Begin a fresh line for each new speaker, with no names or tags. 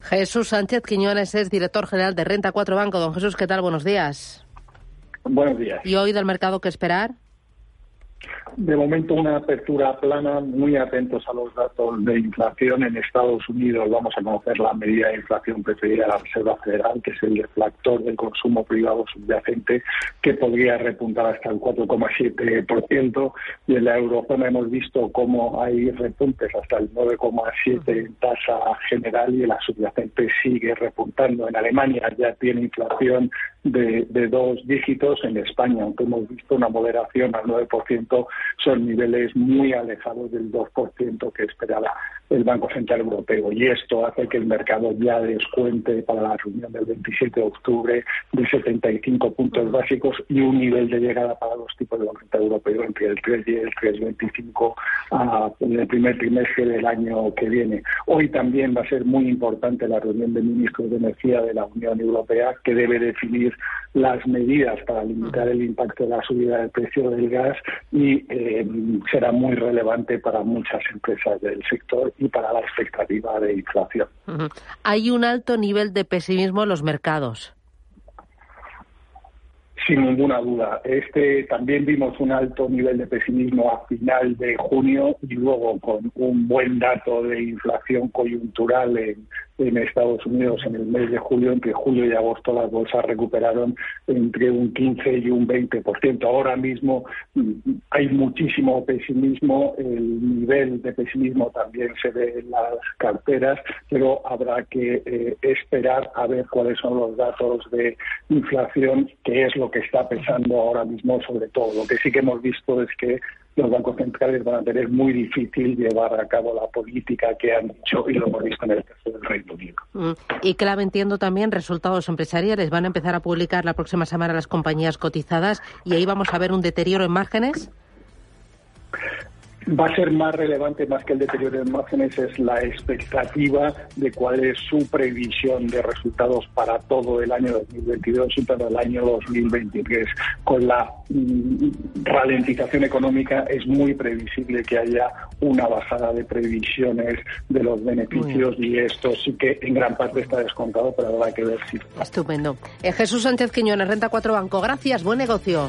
Jesús Sánchez Quiñones es director general de Renta 4 Banco. Don Jesús, ¿qué tal? Buenos días.
Buenos días.
¿Y hoy del mercado qué esperar?
De momento una apertura plana, muy atentos a los datos de inflación en Estados Unidos. Vamos a conocer la medida de inflación preferida de la Reserva Federal, que es el deflactor del consumo privado subyacente, que podría repuntar hasta el 4,7%. Y en la eurozona hemos visto cómo hay repuntes hasta el 9,7% en tasa general y la subyacente sigue repuntando. En Alemania ya tiene inflación de, de dos dígitos. En España, aunque hemos visto una moderación al 9%, son niveles muy alejados del 2% que esperaba el Banco Central Europeo. Y esto hace que el mercado ya descuente para la reunión del 27 de octubre de 75 puntos básicos y un nivel de llegada para los tipos de Central Europeo entre el 3 y el 3,25 en el primer trimestre del año que viene. Hoy también va a ser muy importante la reunión de ministros de energía de la Unión Europea que debe definir las medidas para limitar el impacto de la subida del precio del gas y eh, será muy relevante para muchas empresas del sector y para la expectativa de inflación.
Hay un alto nivel de pesimismo en los mercados.
Sin ninguna duda. Este también vimos un alto nivel de pesimismo a final de junio y luego con un buen dato de inflación coyuntural en, en Estados Unidos en el mes de julio, entre julio y agosto las bolsas recuperaron entre un 15 y un 20%. Ahora mismo mm, hay muchísimo pesimismo, el nivel de pesimismo también se ve en las carteras, pero habrá que eh, esperar a ver cuáles son los datos de inflación, que es lo que está pesando ahora mismo sobre todo. Lo que sí que hemos visto es que los bancos centrales van a tener muy difícil llevar a cabo la política que han dicho y lo hemos visto en el caso del Reino Unido.
Mm. Y clave, entiendo también, resultados empresariales. Van a empezar a publicar la próxima semana las compañías cotizadas y ahí vamos a ver un deterioro en márgenes
va a ser más relevante, más que el deterioro de márgenes, es la expectativa de cuál es su previsión de resultados para todo el año 2022 y para el año 2023. Con la mm, ralentización económica es muy previsible que haya una bajada de previsiones de los beneficios y esto sí que en gran parte está descontado, pero habrá que ver si.
Estupendo. Eh, Jesús Sánchez Quiñones, Renta 4 Banco. Gracias, buen negocio.